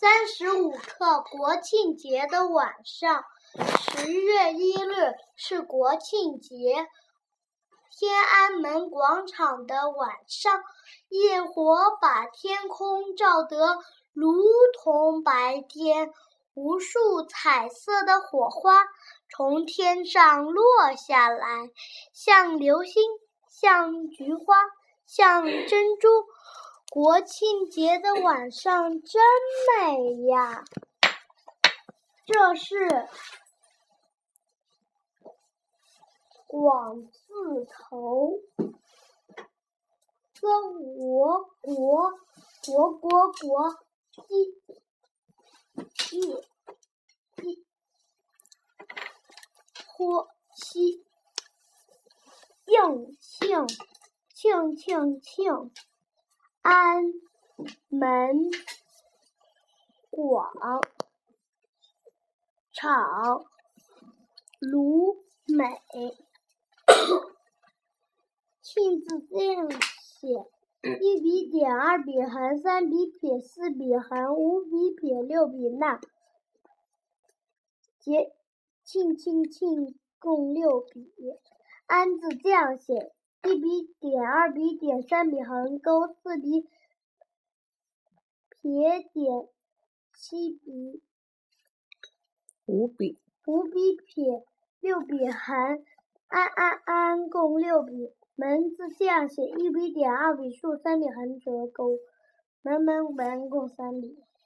三十五课，国庆节的晚上，十月一日是国庆节。天安门广场的晚上，焰火把天空照得如同白天，无数彩色的火花从天上落下来，像流星，像菊花，像珍珠。国庆节的晚上真美呀！这是广字头，跟我国国国国鸡叶鸡托西应庆庆庆庆。安门广场卢美，庆字这样写：一笔点，二笔横，三笔撇，四笔横，五笔撇，六笔捺。节庆庆庆共六笔。安字这样写。一笔点，二笔点，三笔横钩，四笔撇点，七笔五笔五笔撇，六笔横，安安安共六笔。门字这样写：一笔点，二笔竖，三笔横折钩。门门门共三笔。